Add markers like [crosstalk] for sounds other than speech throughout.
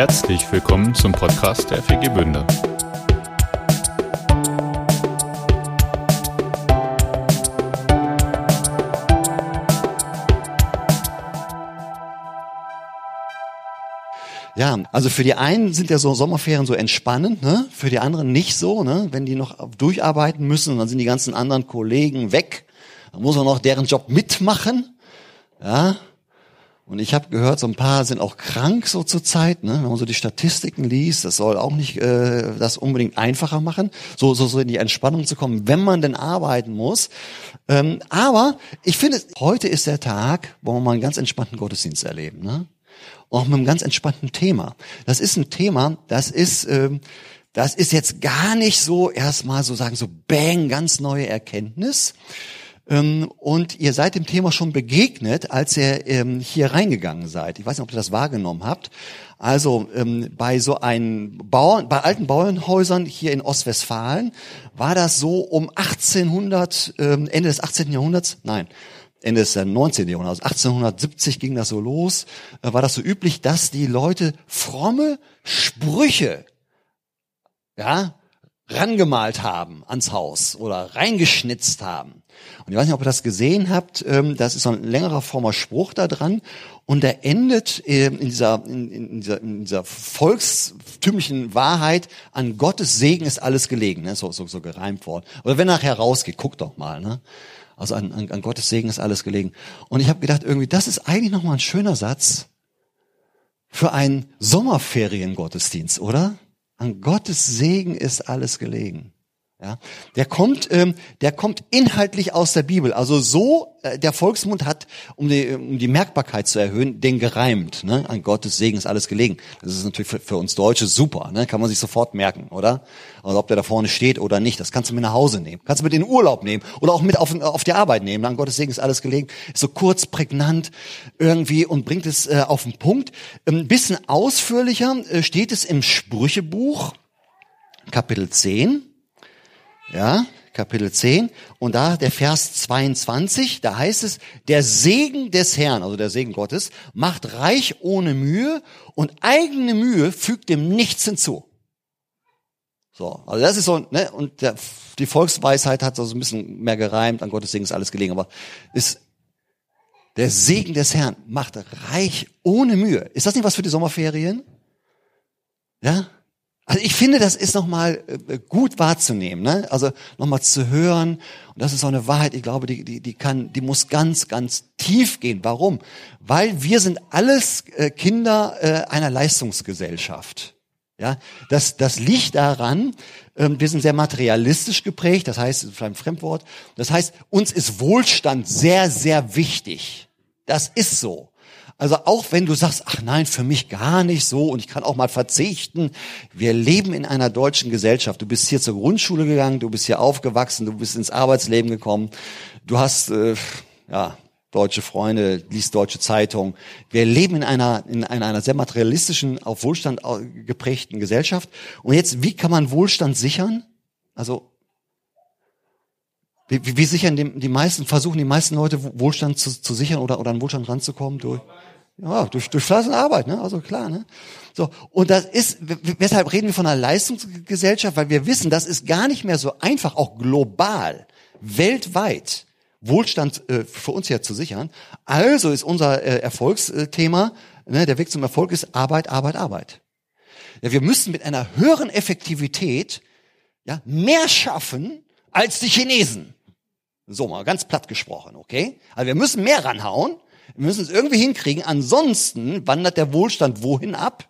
Herzlich willkommen zum Podcast der FG Bünde. Ja, also für die einen sind ja so Sommerferien so entspannend, ne? für die anderen nicht so, ne? wenn die noch durcharbeiten müssen, dann sind die ganzen anderen Kollegen weg, dann muss man noch deren Job mitmachen. Ja, und ich habe gehört, so ein paar sind auch krank so zur Zeit, ne? wenn man so die Statistiken liest, das soll auch nicht äh, das unbedingt einfacher machen, so, so, so in die Entspannung zu kommen, wenn man denn arbeiten muss. Ähm, aber ich finde, heute ist der Tag, wo wir mal einen ganz entspannten Gottesdienst erleben. Ne? auch mit einem ganz entspannten Thema. Das ist ein Thema, das ist, ähm, das ist jetzt gar nicht so erstmal so sagen, so bang, ganz neue Erkenntnis. Ähm, und ihr seid dem Thema schon begegnet, als ihr ähm, hier reingegangen seid. Ich weiß nicht, ob ihr das wahrgenommen habt. Also ähm, bei so einem Bauern, bei alten Bauernhäusern hier in Ostwestfalen war das so um 1800, ähm, Ende des 18. Jahrhunderts, nein, Ende des 19. Jahrhunderts, 1870 ging das so los, äh, war das so üblich, dass die Leute fromme Sprüche, ja, rangemalt haben ans Haus oder reingeschnitzt haben. Und ich weiß nicht, ob ihr das gesehen habt, ähm, das ist so ein längerer former Spruch da dran und der endet ähm, in dieser, in, dieser, in dieser volkstümlichen Wahrheit, an Gottes Segen ist alles gelegen, ne? so, so, so gereimt worden. Oder wenn nachher rausgeht, guckt doch mal, ne? Also an, an, an Gottes Segen ist alles gelegen. Und ich habe gedacht, irgendwie, das ist eigentlich nochmal ein schöner Satz für einen Sommerferiengottesdienst, oder? An Gottes Segen ist alles gelegen. Ja, der kommt, ähm, der kommt inhaltlich aus der Bibel. Also so, äh, der Volksmund hat, um die, um die Merkbarkeit zu erhöhen, den gereimt. Ne? An Gottes Segen ist alles gelegen. Das ist natürlich für, für uns Deutsche super. Ne? Kann man sich sofort merken, oder? Also ob der da vorne steht oder nicht, das kannst du mit nach Hause nehmen. Kannst du mit in den Urlaub nehmen oder auch mit auf, auf die Arbeit nehmen. An Gottes Segen ist alles gelegen. Ist so kurz, prägnant irgendwie und bringt es äh, auf den Punkt. Ein bisschen ausführlicher äh, steht es im Sprüchebuch, Kapitel 10 ja, Kapitel 10 und da der Vers 22, da heißt es, der Segen des Herrn, also der Segen Gottes, macht reich ohne Mühe und eigene Mühe fügt dem nichts hinzu. So, also das ist so, ne, und der, die Volksweisheit hat so ein bisschen mehr gereimt, an Gottes Segen ist alles gelegen, aber ist, der Segen des Herrn macht reich ohne Mühe. Ist das nicht was für die Sommerferien? Ja? Also ich finde, das ist nochmal äh, gut wahrzunehmen, ne? also nochmal zu hören. Und das ist so eine Wahrheit, ich glaube, die, die, die kann, die muss ganz, ganz tief gehen. Warum? Weil wir sind alles äh, Kinder äh, einer Leistungsgesellschaft. Ja, das, das liegt daran, ähm, wir sind sehr materialistisch geprägt, das heißt, das ist ein Fremdwort, das heißt, uns ist Wohlstand sehr, sehr wichtig. Das ist so. Also auch wenn du sagst, ach nein, für mich gar nicht so und ich kann auch mal verzichten. Wir leben in einer deutschen Gesellschaft. Du bist hier zur Grundschule gegangen, du bist hier aufgewachsen, du bist ins Arbeitsleben gekommen. Du hast, äh, ja, deutsche Freunde, liest deutsche Zeitung. Wir leben in einer, in einer sehr materialistischen, auf Wohlstand geprägten Gesellschaft. Und jetzt, wie kann man Wohlstand sichern? Also, wie, wie sichern die, die meisten, versuchen die meisten Leute Wohlstand zu, zu sichern oder, oder an Wohlstand ranzukommen durch? Ja, durch, durch Fleiß und Arbeit, ne? Also klar, ne? So. Und das ist, weshalb reden wir von einer Leistungsgesellschaft? Weil wir wissen, das ist gar nicht mehr so einfach, auch global, weltweit, Wohlstand äh, für uns ja zu sichern. Also ist unser äh, Erfolgsthema, ne, der Weg zum Erfolg ist Arbeit, Arbeit, Arbeit. Ja, wir müssen mit einer höheren Effektivität ja, mehr schaffen als die Chinesen. So mal ganz platt gesprochen, okay? Also wir müssen mehr ranhauen wir müssen es irgendwie hinkriegen. Ansonsten wandert der Wohlstand wohin ab?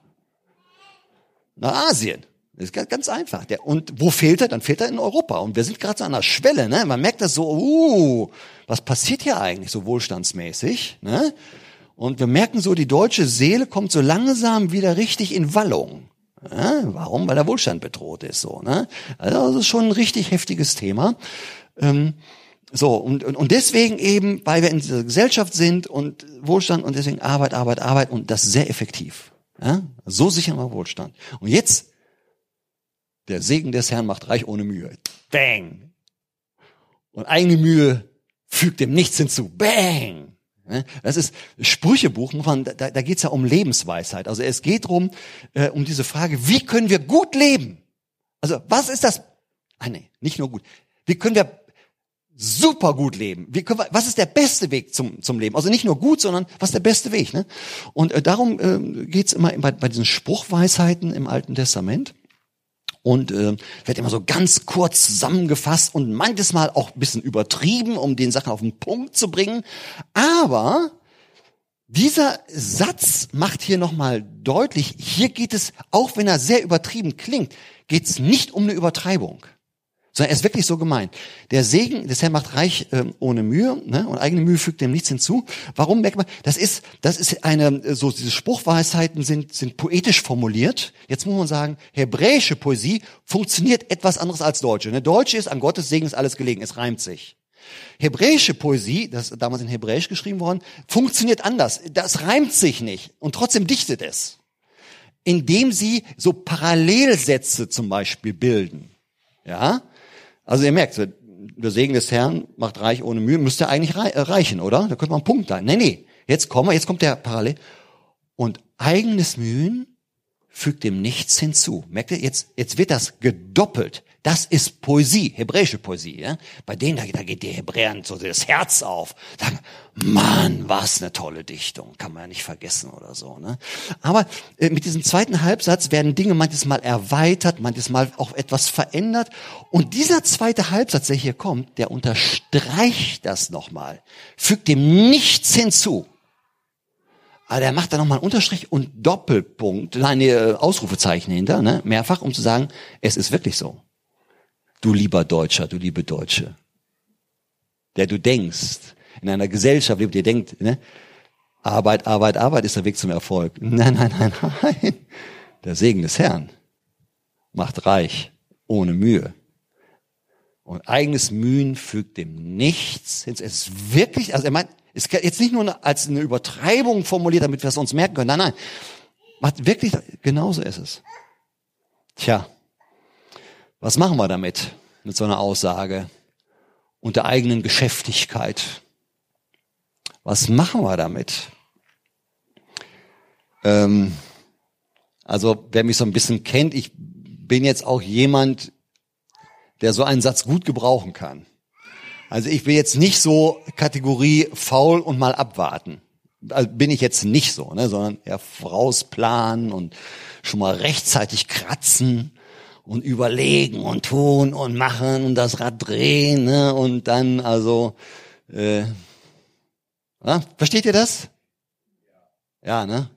Nach Asien. Das ist ganz einfach. Der, und wo fehlt er? Dann fehlt er in Europa. Und wir sind gerade so an der Schwelle. Ne? Man merkt das so, uh, was passiert hier eigentlich so wohlstandsmäßig? Ne? Und wir merken so, die deutsche Seele kommt so langsam wieder richtig in Wallung. Ja, warum? Weil der Wohlstand bedroht ist. So, ne? Also das ist schon ein richtig heftiges Thema. Ähm, so, und, und, deswegen eben, weil wir in dieser Gesellschaft sind und Wohlstand und deswegen Arbeit, Arbeit, Arbeit und das sehr effektiv. Ja? So sichern wir Wohlstand. Und jetzt, der Segen des Herrn macht reich ohne Mühe. Bang! Und eigene Mühe fügt dem nichts hinzu. Bang! Das ist Sprüchebuch, muss da, da geht es ja um Lebensweisheit. Also es geht drum äh, um diese Frage, wie können wir gut leben? Also was ist das? Ah nee, nicht nur gut. Wie können wir super gut leben? Wie können wir, was ist der beste Weg zum, zum Leben? Also nicht nur gut, sondern was ist der beste Weg? Ne? Und äh, darum äh, geht es immer bei, bei diesen Spruchweisheiten im Alten Testament und äh, wird immer so ganz kurz zusammengefasst und manches Mal auch ein bisschen übertrieben, um den Sachen auf den Punkt zu bringen. Aber dieser Satz macht hier nochmal deutlich, hier geht es, auch wenn er sehr übertrieben klingt, geht es nicht um eine Übertreibung. Sondern er ist wirklich so gemeint. Der Segen des Herrn macht reich äh, ohne Mühe, ne? und eigene Mühe fügt dem nichts hinzu. Warum merkt man? Das ist, das ist eine, so diese Spruchweisheiten sind, sind poetisch formuliert. Jetzt muss man sagen, hebräische Poesie funktioniert etwas anderes als deutsche. Ne? Deutsche ist, an Gottes Segen ist alles gelegen, es reimt sich. Hebräische Poesie, das ist damals in Hebräisch geschrieben worden, funktioniert anders. Das reimt sich nicht und trotzdem dichtet es. Indem sie so Parallelsätze zum Beispiel bilden. Ja? Also ihr merkt, der Segen des Herrn macht reich ohne Mühe, müsste eigentlich äh, reichen, oder? Da könnte man einen Punkt da. Nee, nee. Jetzt kommen wir, jetzt kommt der Parallel. Und eigenes Mühen fügt dem nichts hinzu. Merkt ihr, jetzt, jetzt wird das gedoppelt. Das ist Poesie, hebräische Poesie. Ja? Bei denen, da, da geht die Hebräern so das Herz auf. Sagen, Mann, was eine tolle Dichtung. Kann man ja nicht vergessen oder so. Ne? Aber äh, mit diesem zweiten Halbsatz werden Dinge manches Mal erweitert, manches Mal auch etwas verändert. Und dieser zweite Halbsatz, der hier kommt, der unterstreicht das nochmal, fügt dem nichts hinzu. Aber der macht da nochmal einen Unterstrich und Doppelpunkt, eine Ausrufezeichen hinter, ne? mehrfach, um zu sagen, es ist wirklich so du lieber Deutscher, du liebe Deutsche, der du denkst, in einer Gesellschaft lebt, ihr denkt, ne? Arbeit, Arbeit, Arbeit ist der Weg zum Erfolg. [laughs] Nein, nein, nein, nein. Der Segen des Herrn macht reich, ohne Mühe. Und eigenes Mühen fügt dem nichts. Es ist wirklich, also er meint, es ist jetzt nicht nur als eine Übertreibung formuliert, damit wir es uns merken können. Nein, nein. Macht wirklich, genauso ist es. Tja. Was machen wir damit, mit so einer Aussage und der eigenen Geschäftigkeit? Was machen wir damit? Ähm, also wer mich so ein bisschen kennt, ich bin jetzt auch jemand, der so einen Satz gut gebrauchen kann. Also ich will jetzt nicht so Kategorie faul und mal abwarten. Also bin ich jetzt nicht so, ne, sondern eher vorausplanen und schon mal rechtzeitig kratzen und überlegen und tun und machen und das Rad drehen ne? und dann also äh, ja, versteht ihr das? Ja, ne?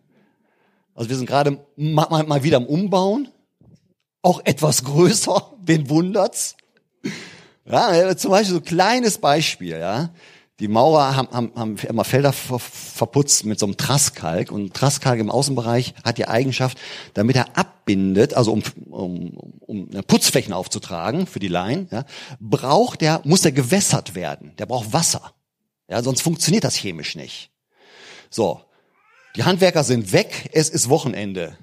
Also wir sind gerade mal, mal wieder am Umbauen, auch etwas größer, [laughs] wen wundert's? Ja, zum Beispiel so ein kleines Beispiel, ja. Die Maurer haben, haben, haben immer Felder ver, verputzt mit so einem Trasskalk und Trasskalk im Außenbereich hat die Eigenschaft, damit er abbindet, also um, um, um Putzflächen aufzutragen für die Laien, ja, braucht der, muss der gewässert werden. Der braucht Wasser. Ja, sonst funktioniert das chemisch nicht. So. Die Handwerker sind weg, es ist Wochenende.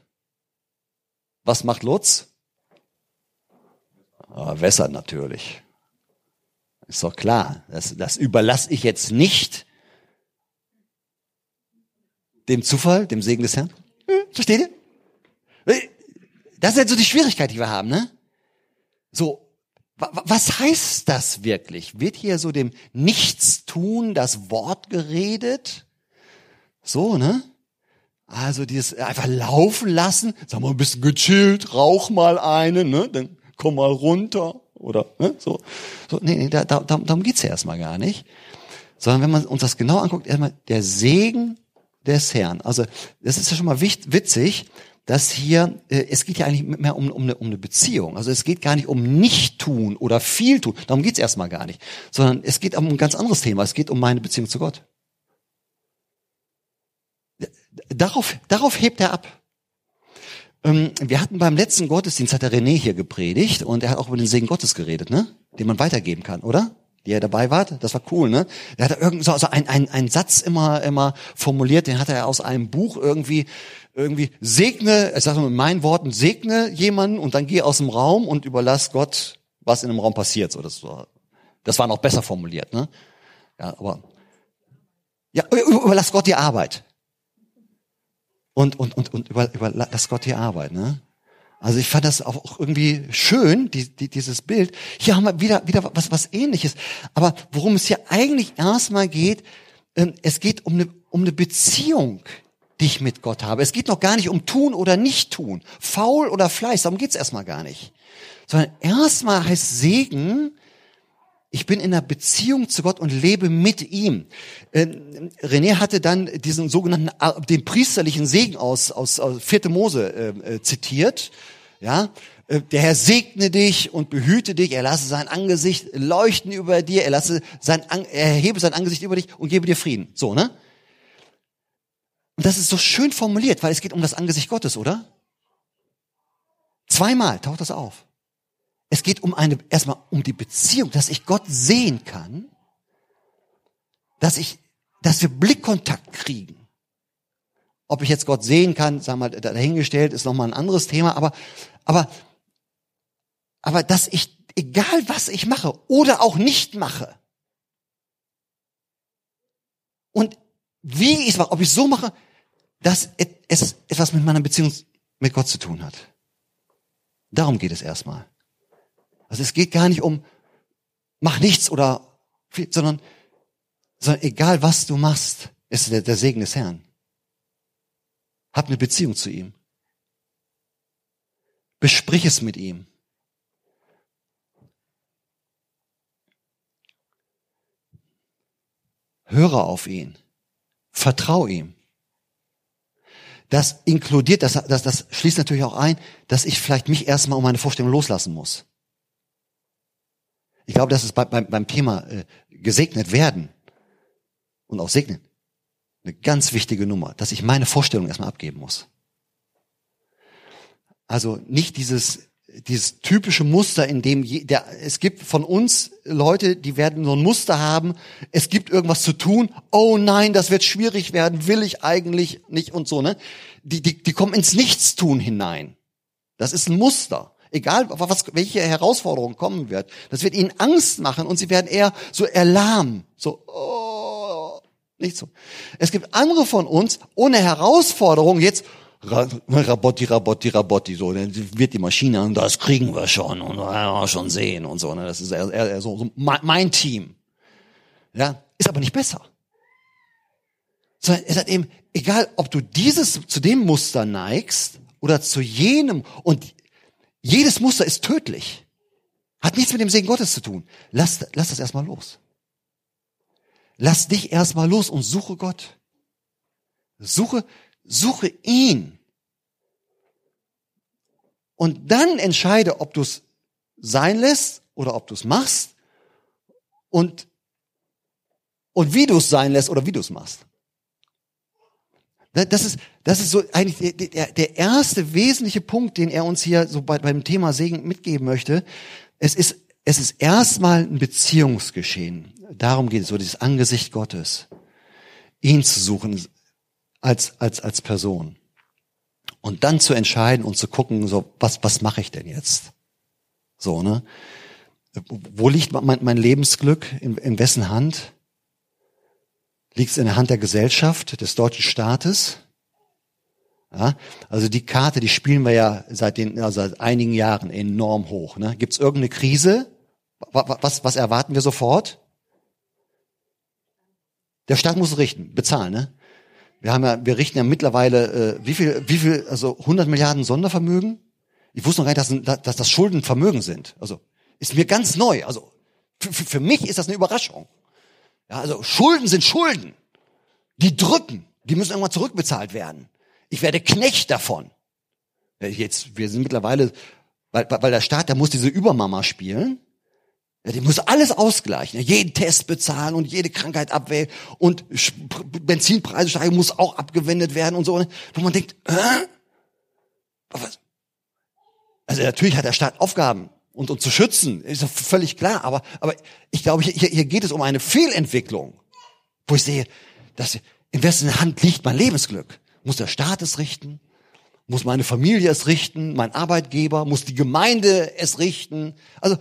Was macht Lutz? Ah, wässert natürlich. Ist doch klar. Das, das überlasse ich jetzt nicht dem Zufall, dem Segen des Herrn. Hm, versteht ihr? Das ist jetzt so die Schwierigkeit, die wir haben, ne? So, was heißt das wirklich? Wird hier so dem Nichtstun das Wort geredet? So, ne? Also dieses einfach laufen lassen, sag mal ein bisschen gechillt, rauch mal eine, ne? Dann komm mal runter. Oder ne, so. so nee, nee, da, da, darum geht's ja erstmal gar nicht. Sondern wenn man uns das genau anguckt, erstmal der Segen des Herrn. Also das ist ja schon mal witzig, dass hier, äh, es geht ja eigentlich mehr um, um, eine, um eine Beziehung. Also es geht gar nicht um Nicht-Tun oder viel tun. Darum geht's erstmal gar nicht. Sondern es geht um ein ganz anderes Thema. Es geht um meine Beziehung zu Gott. Darauf, darauf hebt er ab. Ähm, wir hatten beim letzten Gottesdienst, hat der René hier gepredigt und er hat auch über den Segen Gottes geredet, ne? Den man weitergeben kann, oder? Die er dabei war, das war cool, ne? Er hat irgend so also ein, ein, ein Satz immer, immer formuliert, den hat er aus einem Buch irgendwie, irgendwie segne, ich sage mit meinen Worten, segne jemanden und dann geh aus dem Raum und überlass Gott, was in dem Raum passiert. So, das war, das war noch besser formuliert, ne? Ja, aber Ja, überlass Gott die Arbeit. Und, und, und, und über, überlass Gott die Arbeit, ne? Also ich fand das auch irgendwie schön, die, die, dieses Bild. Hier haben wir wieder, wieder was, was ähnliches. Aber worum es hier eigentlich erstmal geht, ähm, es geht um eine, um eine Beziehung, die ich mit Gott habe. Es geht noch gar nicht um tun oder nicht tun, faul oder Fleiß, darum geht's erstmal gar nicht. Sondern erstmal heißt Segen, ich bin in einer Beziehung zu Gott und lebe mit ihm. Äh, René hatte dann diesen sogenannten, äh, den priesterlichen Segen aus, aus, aus 4. Mose äh, äh, zitiert. Ja, äh, der Herr segne dich und behüte dich, er lasse sein Angesicht leuchten über dir, er lasse sein, er hebe sein Angesicht über dich und gebe dir Frieden. So, ne? Und das ist so schön formuliert, weil es geht um das Angesicht Gottes, oder? Zweimal taucht das auf. Es geht um eine, erstmal um die Beziehung, dass ich Gott sehen kann, dass ich, dass wir Blickkontakt kriegen. Ob ich jetzt Gott sehen kann, sagen wir mal, dahingestellt, ist nochmal ein anderes Thema, aber, aber, aber dass ich, egal was ich mache oder auch nicht mache, und wie ich es mache, ob ich so mache, dass es etwas mit meiner Beziehung mit Gott zu tun hat. Darum geht es erstmal. Also es geht gar nicht um, mach nichts oder, sondern, sondern egal was du machst, ist der, der Segen des Herrn. Hab eine Beziehung zu ihm. Besprich es mit ihm. Höre auf ihn. Vertrau ihm. Das inkludiert, das, das, das schließt natürlich auch ein, dass ich vielleicht mich erstmal um meine Vorstellung loslassen muss. Ich glaube, das ist bei, beim, beim Thema äh, gesegnet werden und auch segnen eine ganz wichtige Nummer, dass ich meine Vorstellung erstmal abgeben muss. Also nicht dieses dieses typische Muster, in dem je, der, es gibt von uns Leute, die werden so ein Muster haben, es gibt irgendwas zu tun, oh nein, das wird schwierig werden, will ich eigentlich nicht und so, ne? Die, die, die kommen ins Nichtstun hinein. Das ist ein Muster. Egal, was, welche Herausforderung kommen wird. Das wird ihnen Angst machen und sie werden eher so erlahmen. So, oh, nicht so. Es gibt andere von uns, ohne Herausforderung jetzt, Rabotti, Rabotti, Rabotti, so, dann wird die Maschine an, das kriegen wir schon und ja, schon sehen und so, ne, das ist eher, eher so, so mein Team. Ja, ist aber nicht besser. Sondern es hat eben, egal, ob du dieses, zu dem Muster neigst oder zu jenem und jedes Muster ist tödlich. Hat nichts mit dem Segen Gottes zu tun. Lass, lass das erstmal los. Lass dich erstmal los und suche Gott. Suche, suche ihn. Und dann entscheide, ob du es sein lässt oder ob du es machst und, und wie du es sein lässt oder wie du es machst. Das ist, das ist so eigentlich der, der erste wesentliche Punkt, den er uns hier so bei, beim Thema Segen mitgeben möchte. Es ist, es ist erstmal ein Beziehungsgeschehen. Darum geht es, so dieses Angesicht Gottes. Ihn zu suchen als, als, als Person. Und dann zu entscheiden und zu gucken, so, was, was mache ich denn jetzt? So, ne? Wo liegt mein, mein Lebensglück? In, in wessen Hand? Liegt es in der Hand der Gesellschaft, des deutschen Staates? Ja, also die Karte, die spielen wir ja seit, den, also seit einigen Jahren enorm hoch. Ne? Gibt es irgendeine Krise? Was, was erwarten wir sofort? Der Staat muss richten, bezahlen. Ne? Wir haben ja, wir richten ja mittlerweile äh, wie viel, wie viel, also 100 Milliarden Sondervermögen. Ich wusste noch gar nicht, dass, dass das Schuldenvermögen sind. Also ist mir ganz neu. Also für, für mich ist das eine Überraschung. Ja, also Schulden sind Schulden. Die drücken. Die müssen irgendwann zurückbezahlt werden. Ich werde Knecht davon. Jetzt, wir sind mittlerweile, weil, weil der Staat, der muss diese Übermama spielen. Ja, die muss alles ausgleichen. Jeden Test bezahlen und jede Krankheit abwählen und Benzinpreise steigen muss auch abgewendet werden und so. Wo man denkt, äh? Also natürlich hat der Staat Aufgaben und uns zu schützen, ist doch völlig klar. Aber, aber ich glaube, hier, hier geht es um eine Fehlentwicklung, wo ich sehe, dass in wessen Hand liegt mein Lebensglück? Muss der Staat es richten? Muss meine Familie es richten? Mein Arbeitgeber? Muss die Gemeinde es richten? Also,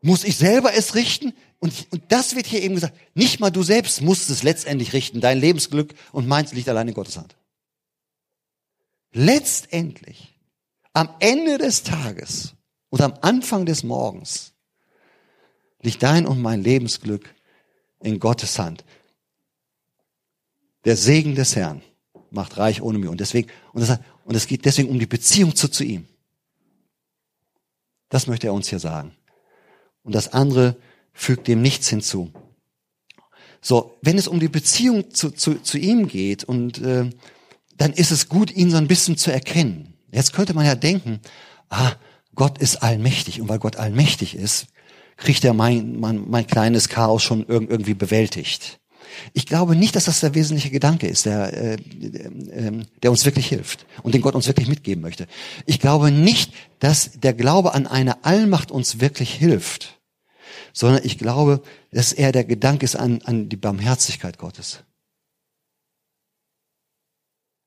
Muss ich selber es richten? Und, und das wird hier eben gesagt, nicht mal du selbst musst es letztendlich richten. Dein Lebensglück und meins liegt allein in Gottes Hand. Letztendlich, am Ende des Tages und am Anfang des Morgens liegt dein und mein Lebensglück in Gottes Hand. Der Segen des Herrn macht reich ohne Mühe. Und deswegen, und, das, und es geht deswegen um die Beziehung zu, zu ihm. Das möchte er uns hier sagen. Und das andere fügt dem nichts hinzu. So, wenn es um die Beziehung zu, zu, zu ihm geht und äh, dann ist es gut, ihn so ein bisschen zu erkennen. Jetzt könnte man ja denken, ah, Gott ist allmächtig und weil Gott allmächtig ist, kriegt er mein, mein, mein kleines Chaos schon irgendwie bewältigt. Ich glaube nicht, dass das der wesentliche Gedanke ist, der, äh, äh, der uns wirklich hilft und den Gott uns wirklich mitgeben möchte. Ich glaube nicht, dass der Glaube an eine Allmacht uns wirklich hilft, sondern ich glaube, dass er der Gedanke ist an, an die Barmherzigkeit Gottes.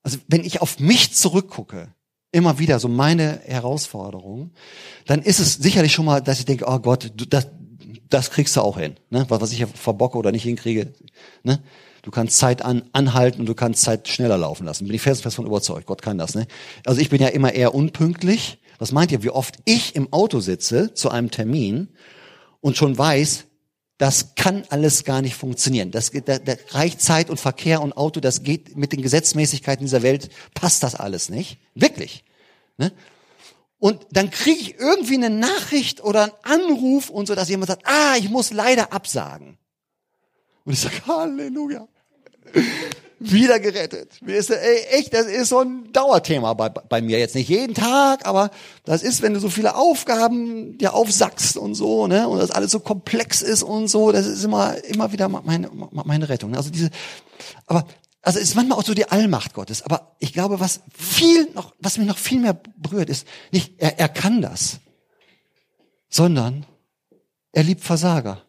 Also wenn ich auf mich zurückgucke, immer wieder so meine Herausforderung, dann ist es sicherlich schon mal, dass ich denke, oh Gott, du, das, das kriegst du auch hin. Ne? Was, was ich verbocke oder nicht hinkriege. Ne? Du kannst Zeit an, anhalten und du kannst Zeit schneller laufen lassen. Bin ich fest, fest von überzeugt. Gott kann das. Ne? Also ich bin ja immer eher unpünktlich. Was meint ihr, wie oft ich im Auto sitze zu einem Termin und schon weiß, das kann alles gar nicht funktionieren. Das, da, da reicht Zeit und Verkehr und Auto, das geht mit den Gesetzmäßigkeiten dieser Welt, passt das alles nicht. Wirklich. Ne? Und dann kriege ich irgendwie eine Nachricht oder einen Anruf und so, dass jemand sagt, ah, ich muss leider absagen. Und ich sage, Halleluja. [laughs] Wieder gerettet. Ey, echt, das ist so ein Dauerthema bei, bei mir. Jetzt nicht jeden Tag, aber das ist, wenn du so viele Aufgaben dir aufsackst und so, ne, und das alles so komplex ist und so, das ist immer, immer wieder meine, meine Rettung. Also diese, aber also es ist manchmal auch so die Allmacht Gottes. Aber ich glaube, was viel noch, was mich noch viel mehr berührt, ist nicht, er, er kann das, sondern er liebt Versager.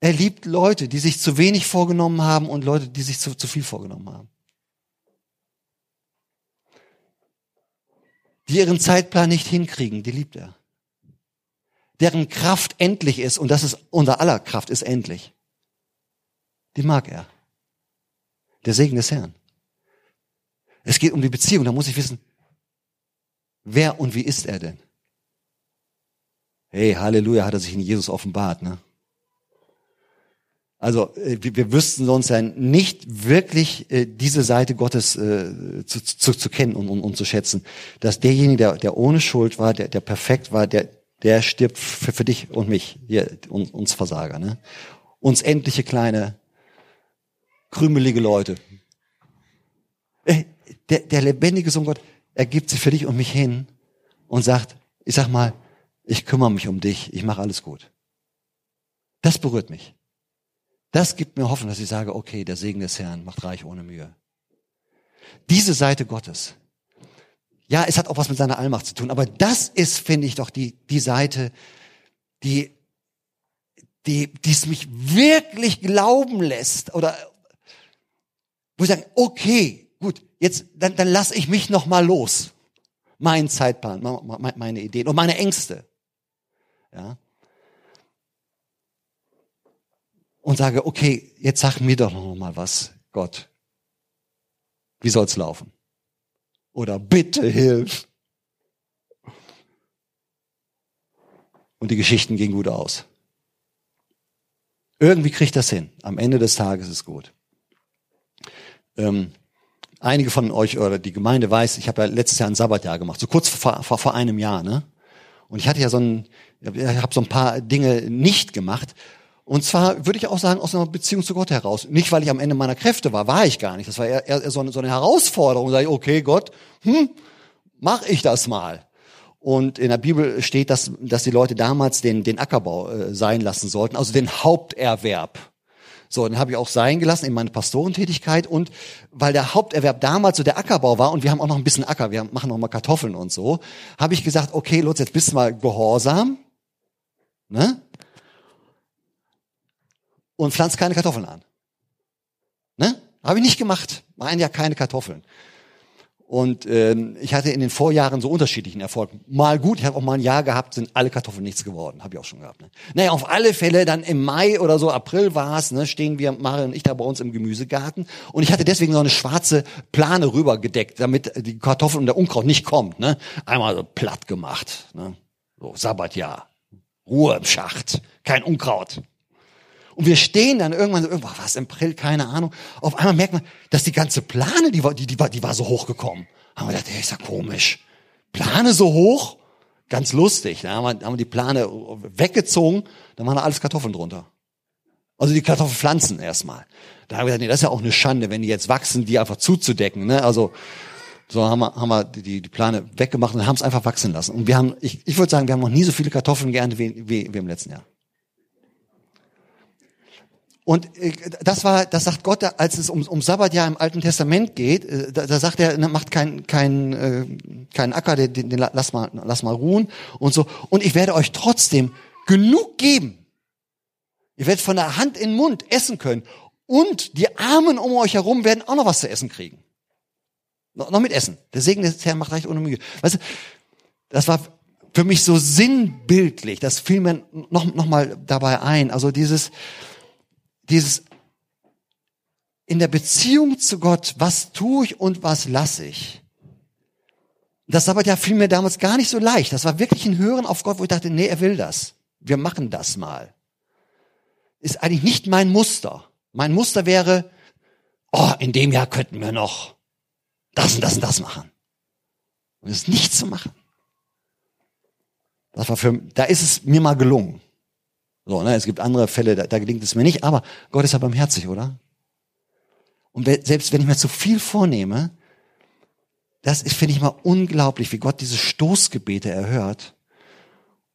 Er liebt Leute, die sich zu wenig vorgenommen haben und Leute, die sich zu, zu viel vorgenommen haben. Die ihren Zeitplan nicht hinkriegen, die liebt er deren Kraft endlich ist, und das ist unser aller Kraft ist endlich, die mag er. Der Segen des Herrn. Es geht um die Beziehung, da muss ich wissen, wer und wie ist er denn? Hey, Halleluja, hat er sich in Jesus offenbart, ne? Also äh, wir wüssten uns ja nicht wirklich äh, diese Seite Gottes äh, zu, zu, zu kennen und, und, und zu schätzen, dass derjenige, der, der ohne Schuld war, der, der perfekt war, der, der stirbt für, für dich und mich, hier, uns Versager, ne? Uns endliche kleine, krümelige Leute. Der, der lebendige Sohn Gott ergibt sich für dich und mich hin und sagt, ich sag mal, ich kümmere mich um dich, ich mache alles gut. Das berührt mich. Das gibt mir Hoffnung, dass ich sage, okay, der Segen des Herrn macht reich ohne Mühe. Diese Seite Gottes, ja, es hat auch was mit seiner Allmacht zu tun, aber das ist, finde ich, doch die, die Seite, die, die, die es mich wirklich glauben lässt oder wo ich sage, okay, gut, jetzt, dann, dann lasse ich mich noch mal los. Mein Zeitplan, meine Ideen und meine Ängste. Ja. Und sage, okay, jetzt sag mir doch noch mal was, Gott. Wie soll's laufen? Oder bitte hilf. Und die Geschichten gehen gut aus. Irgendwie kriegt das hin. Am Ende des Tages ist gut. Ähm, einige von euch oder die Gemeinde weiß, ich habe ja letztes Jahr ein Sabbatjahr gemacht, so kurz vor, vor, vor einem Jahr, ne? Und ich hatte ja so ein, ich habe so ein paar Dinge nicht gemacht und zwar würde ich auch sagen, aus einer Beziehung zu Gott heraus. Nicht, weil ich am Ende meiner Kräfte war, war ich gar nicht. Das war eher, eher so, eine, so eine Herausforderung. Da ich, okay, Gott, hm, mach ich das mal. Und in der Bibel steht, dass, dass die Leute damals den, den Ackerbau äh, sein lassen sollten, also den Haupterwerb. So, dann habe ich auch sein gelassen in meine Pastorentätigkeit und weil der Haupterwerb damals so der Ackerbau war und wir haben auch noch ein bisschen Acker, wir machen noch mal Kartoffeln und so, habe ich gesagt, okay, Lutz, jetzt bist du mal gehorsam, ne? Und pflanzt keine Kartoffeln an. Ne? Habe ich nicht gemacht. War ein Jahr keine Kartoffeln. Und ähm, ich hatte in den Vorjahren so unterschiedlichen Erfolg. Mal gut, ich habe auch mal ein Jahr gehabt, sind alle Kartoffeln nichts geworden. Habe ich auch schon gehabt. Ne? Naja, auf alle Fälle, dann im Mai oder so, April war es, ne, stehen wir, Mario und ich da bei uns im Gemüsegarten. Und ich hatte deswegen so eine schwarze Plane rübergedeckt, damit die Kartoffeln und der Unkraut nicht kommt. Ne? Einmal so platt gemacht. Ne? So, Sabbatjahr. Ruhe im Schacht. Kein Unkraut. Und wir stehen dann irgendwann so, irgendwo, was, im April, keine Ahnung. Auf einmal merkt man, dass die ganze Plane, die war, die, die war, die war so hochgekommen. Haben wir gedacht, ey, ist ja komisch. Plane so hoch? Ganz lustig. Da haben wir, haben wir die Plane weggezogen, dann waren da alles Kartoffeln drunter. Also die Kartoffelpflanzen erstmal. Da haben wir gesagt, nee, das ist ja auch eine Schande, wenn die jetzt wachsen, die einfach zuzudecken. Ne? Also so haben wir, haben wir die, die Plane weggemacht und haben es einfach wachsen lassen. Und wir haben, ich, ich würde sagen, wir haben noch nie so viele Kartoffeln geerntet wie, wie, wie im letzten Jahr. Und äh, das war, das sagt Gott, als es um, um Sabbatjahr im Alten Testament geht, äh, da, da sagt er, ne, macht kein, kein, äh, kein Acker, den, den lass mal, lass mal ruhen und so. Und ich werde euch trotzdem genug geben. Ihr werdet von der Hand in den Mund essen können. Und die Armen um euch herum werden auch noch was zu essen kriegen. Noch, noch mit Essen. Der Segen des Herrn macht reich ohne Mühe. Weißt du, das war für mich so sinnbildlich. Das fiel mir noch, noch mal dabei ein. Also dieses, dieses in der Beziehung zu Gott, was tue ich und was lasse ich? Das aber ja fiel mir damals gar nicht so leicht. Das war wirklich ein Hören auf Gott, wo ich dachte, nee, er will das. Wir machen das mal. Ist eigentlich nicht mein Muster. Mein Muster wäre, oh, in dem Jahr könnten wir noch das und das und das machen. Und es nicht zu machen. Das war für, da ist es mir mal gelungen. So, ne, es gibt andere Fälle, da, da gelingt es mir nicht, aber Gott ist ja barmherzig, oder? Und selbst wenn ich mir zu viel vornehme, das ist, finde ich mal unglaublich, wie Gott diese Stoßgebete erhört.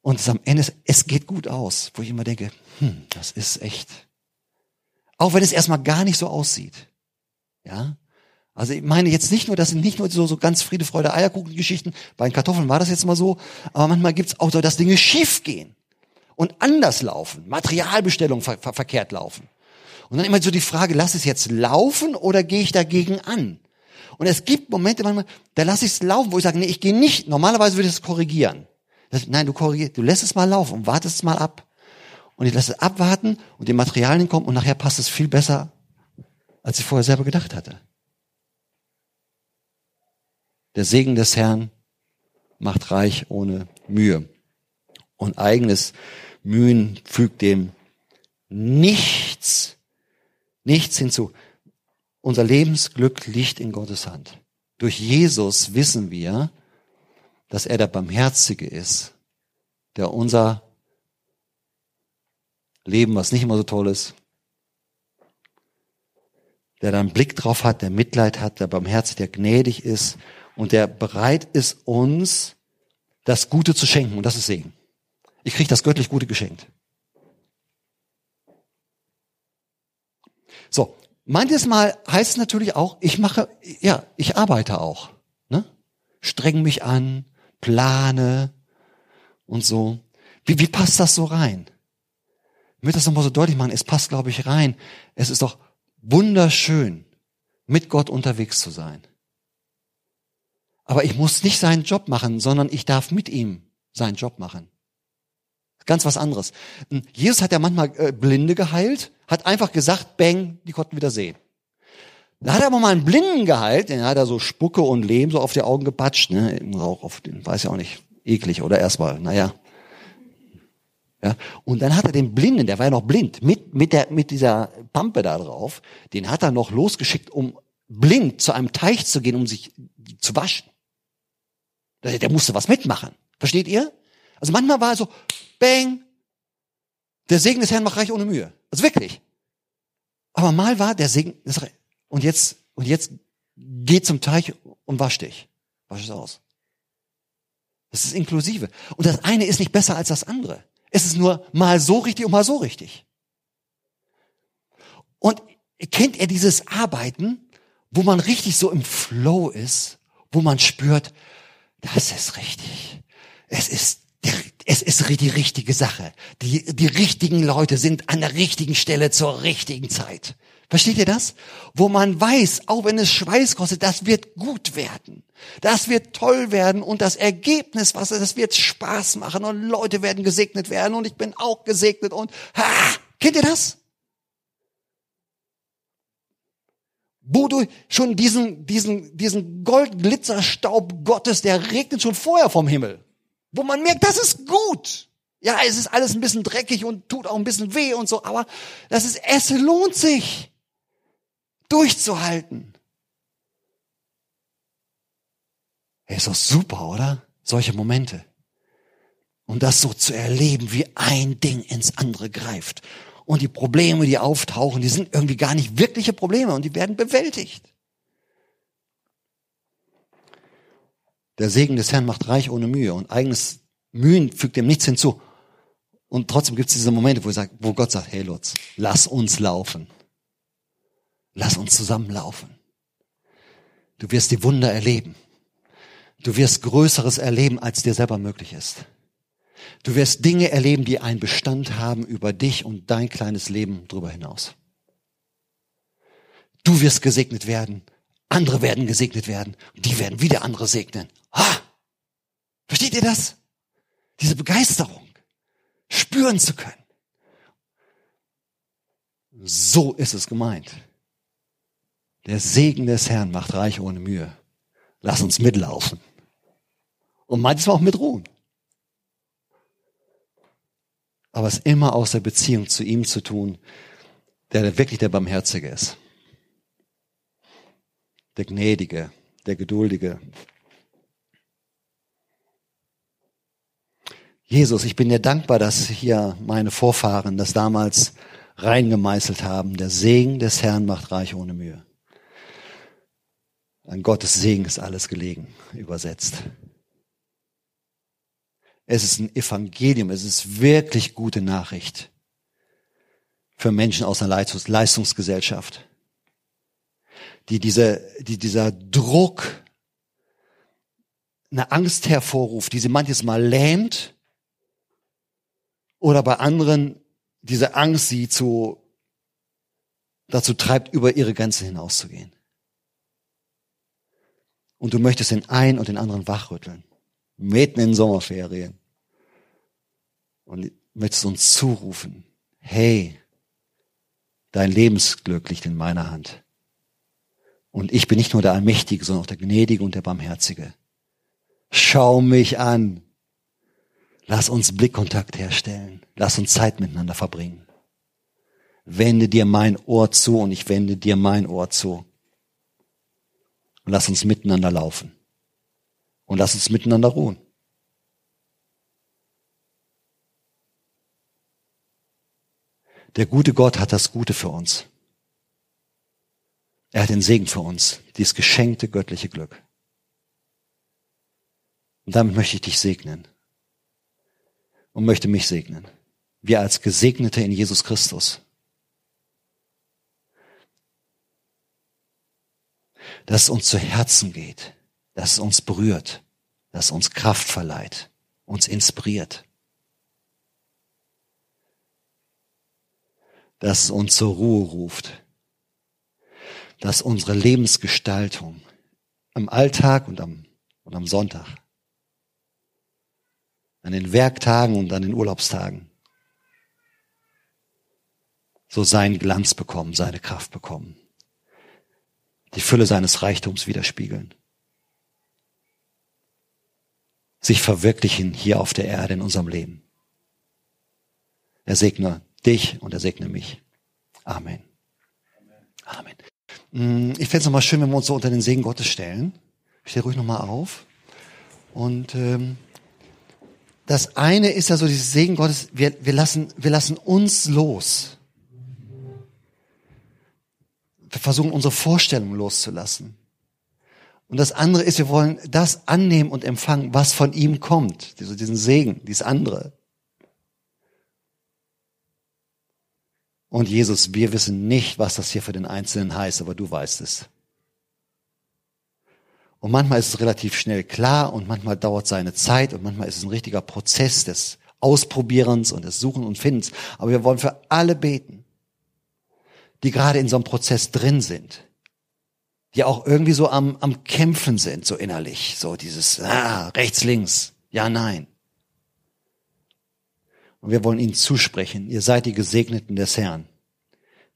Und es am Ende, es geht gut aus, wo ich immer denke, hm, das ist echt. Auch wenn es erstmal gar nicht so aussieht. Ja? Also ich meine jetzt nicht nur, das sind nicht nur so, so ganz Friede, Freude, Eierkuchen-Geschichten. Bei den Kartoffeln war das jetzt mal so. Aber manchmal gibt's auch so, dass Dinge schief gehen und anders laufen, Materialbestellungen ver ver verkehrt laufen. Und dann immer so die Frage, lass es jetzt laufen oder gehe ich dagegen an? Und es gibt Momente manchmal, da lasse ich es laufen, wo ich sage, nee, ich gehe nicht. Normalerweise würde ich es korrigieren. Das, nein, du korrigierst, du lässt es mal laufen und wartest es mal ab. Und ich lasse es abwarten und die Materialien kommen und nachher passt es viel besser, als ich vorher selber gedacht hatte. Der Segen des Herrn macht reich ohne Mühe. Und eigenes Mühen fügt dem nichts, nichts hinzu. Unser Lebensglück liegt in Gottes Hand. Durch Jesus wissen wir, dass er der Barmherzige ist, der unser Leben, was nicht immer so toll ist, der da einen Blick drauf hat, der Mitleid hat, der barmherzig, der gnädig ist und der bereit ist, uns das Gute zu schenken. Und das ist Segen. Ich kriege das göttlich Gute geschenkt. So, manches Mal heißt es natürlich auch, ich mache, ja, ich arbeite auch. Ne? Streng mich an, plane und so. Wie, wie passt das so rein? Ich möchte das nochmal so deutlich machen. Es passt, glaube ich, rein. Es ist doch wunderschön, mit Gott unterwegs zu sein. Aber ich muss nicht seinen Job machen, sondern ich darf mit ihm seinen Job machen. Ganz was anderes. Jesus hat ja manchmal äh, Blinde geheilt, hat einfach gesagt, bang, die konnten wieder sehen. Da hat er aber mal einen Blinden geheilt, den hat er so Spucke und Lehm so auf die Augen gepatscht, ne, im Rauch auf den, weiß ja auch nicht, eklig oder erstmal, naja. Ja, und dann hat er den Blinden, der war ja noch blind, mit, mit der, mit dieser Pampe da drauf, den hat er noch losgeschickt, um blind zu einem Teich zu gehen, um sich zu waschen. Der, der musste was mitmachen. Versteht ihr? Also manchmal war er so, bang, der Segen des Herrn macht reich ohne Mühe. Also wirklich. Aber mal war der Segen, und jetzt, und jetzt geh zum Teich und wasch dich. Wasch es aus. Das ist inklusive. Und das eine ist nicht besser als das andere. Es ist nur mal so richtig und mal so richtig. Und kennt ihr dieses Arbeiten, wo man richtig so im Flow ist, wo man spürt, das ist richtig. Es ist es ist die richtige Sache. Die, die richtigen Leute sind an der richtigen Stelle zur richtigen Zeit. Versteht ihr das? Wo man weiß, auch wenn es Schweiß kostet, das wird gut werden. Das wird toll werden und das Ergebnis, was das wird Spaß machen und Leute werden gesegnet werden und ich bin auch gesegnet und ha, kennt ihr das? Wo du schon diesen, diesen, diesen Goldglitzerstaub Gottes, der regnet schon vorher vom Himmel. Wo man merkt, das ist gut. Ja, es ist alles ein bisschen dreckig und tut auch ein bisschen weh und so, aber das ist, es lohnt sich, durchzuhalten. Hey, ist doch super, oder? Solche Momente. Und das so zu erleben, wie ein Ding ins andere greift. Und die Probleme, die auftauchen, die sind irgendwie gar nicht wirkliche Probleme und die werden bewältigt. Der Segen des Herrn macht reich ohne Mühe und eigenes Mühen fügt dem nichts hinzu. Und trotzdem gibt es diese Momente, wo, sagt, wo Gott sagt, hey Lutz, lass uns laufen. Lass uns zusammenlaufen. Du wirst die Wunder erleben. Du wirst Größeres erleben, als dir selber möglich ist. Du wirst Dinge erleben, die einen Bestand haben über dich und dein kleines Leben darüber hinaus. Du wirst gesegnet werden andere werden gesegnet werden. Die werden wieder andere segnen. Ha! Versteht ihr das? Diese Begeisterung. Spüren zu können. So ist es gemeint. Der Segen des Herrn macht reich ohne Mühe. Lass uns mitlaufen. Und manchmal auch mit ruhen. Aber es immer aus der Beziehung zu ihm zu tun, der wirklich der Barmherzige ist der Gnädige, der Geduldige. Jesus, ich bin dir dankbar, dass hier meine Vorfahren das damals reingemeißelt haben. Der Segen des Herrn macht reich ohne Mühe. An Gottes Segen ist alles gelegen, übersetzt. Es ist ein Evangelium, es ist wirklich gute Nachricht für Menschen aus einer Leistungsgesellschaft die diese, die dieser Druck eine Angst hervorruft, die sie manches Mal lähmt oder bei anderen diese Angst sie zu, dazu treibt, über ihre Grenzen hinauszugehen. Und du möchtest den einen und den anderen wachrütteln, mitten in Sommerferien. Und möchtest uns zurufen, hey, dein Lebensglück liegt in meiner Hand. Und ich bin nicht nur der Allmächtige, sondern auch der Gnädige und der Barmherzige. Schau mich an. Lass uns Blickkontakt herstellen. Lass uns Zeit miteinander verbringen. Wende dir mein Ohr zu und ich wende dir mein Ohr zu. Und lass uns miteinander laufen. Und lass uns miteinander ruhen. Der gute Gott hat das Gute für uns. Er hat den Segen für uns, dieses geschenkte göttliche Glück. Und damit möchte ich dich segnen und möchte mich segnen. Wir als Gesegnete in Jesus Christus. Dass es uns zu Herzen geht, dass es uns berührt, dass es uns Kraft verleiht, uns inspiriert. Dass es uns zur Ruhe ruft, dass unsere Lebensgestaltung am Alltag und am, und am Sonntag, an den Werktagen und an den Urlaubstagen, so seinen Glanz bekommen, seine Kraft bekommen, die Fülle seines Reichtums widerspiegeln, sich verwirklichen hier auf der Erde in unserem Leben. Er segne dich und er segne mich. Amen. Amen. Mm, ich fände es nochmal schön, wenn wir uns so unter den Segen Gottes stellen. Ich stehe ruhig nochmal auf. Und ähm, das eine ist ja so dieses Segen Gottes, wir, wir, lassen, wir lassen uns los. Wir versuchen unsere Vorstellungen loszulassen. Und das andere ist, wir wollen das annehmen und empfangen, was von ihm kommt. Diesen Segen, dieses andere. Und Jesus, wir wissen nicht, was das hier für den Einzelnen heißt, aber du weißt es. Und manchmal ist es relativ schnell klar und manchmal dauert seine Zeit und manchmal ist es ein richtiger Prozess des Ausprobierens und des Suchen und Findens. Aber wir wollen für alle beten, die gerade in so einem Prozess drin sind, die auch irgendwie so am, am Kämpfen sind, so innerlich, so dieses ah, rechts, links, ja, nein. Und wir wollen ihnen zusprechen, ihr seid die Gesegneten des Herrn.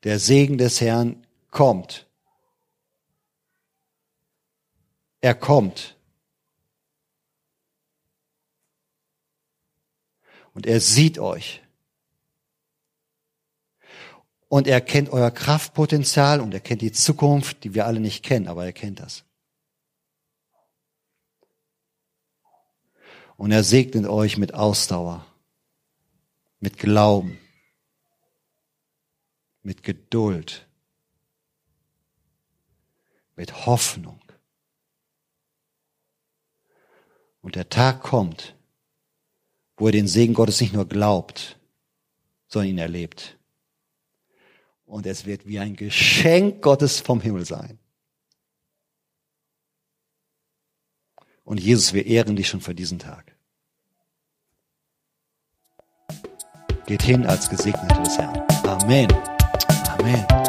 Der Segen des Herrn kommt Er kommt. Und er sieht euch. Und er kennt euer Kraftpotenzial und er kennt die Zukunft, die wir alle nicht kennen, aber er kennt das. Und er segnet euch mit Ausdauer, mit Glauben, mit Geduld, mit Hoffnung. Und der Tag kommt, wo er den Segen Gottes nicht nur glaubt, sondern ihn erlebt. Und es wird wie ein Geschenk Gottes vom Himmel sein. Und Jesus, wir ehren dich schon für diesen Tag. Geht hin als Gesegnete des Herrn. Amen. Amen.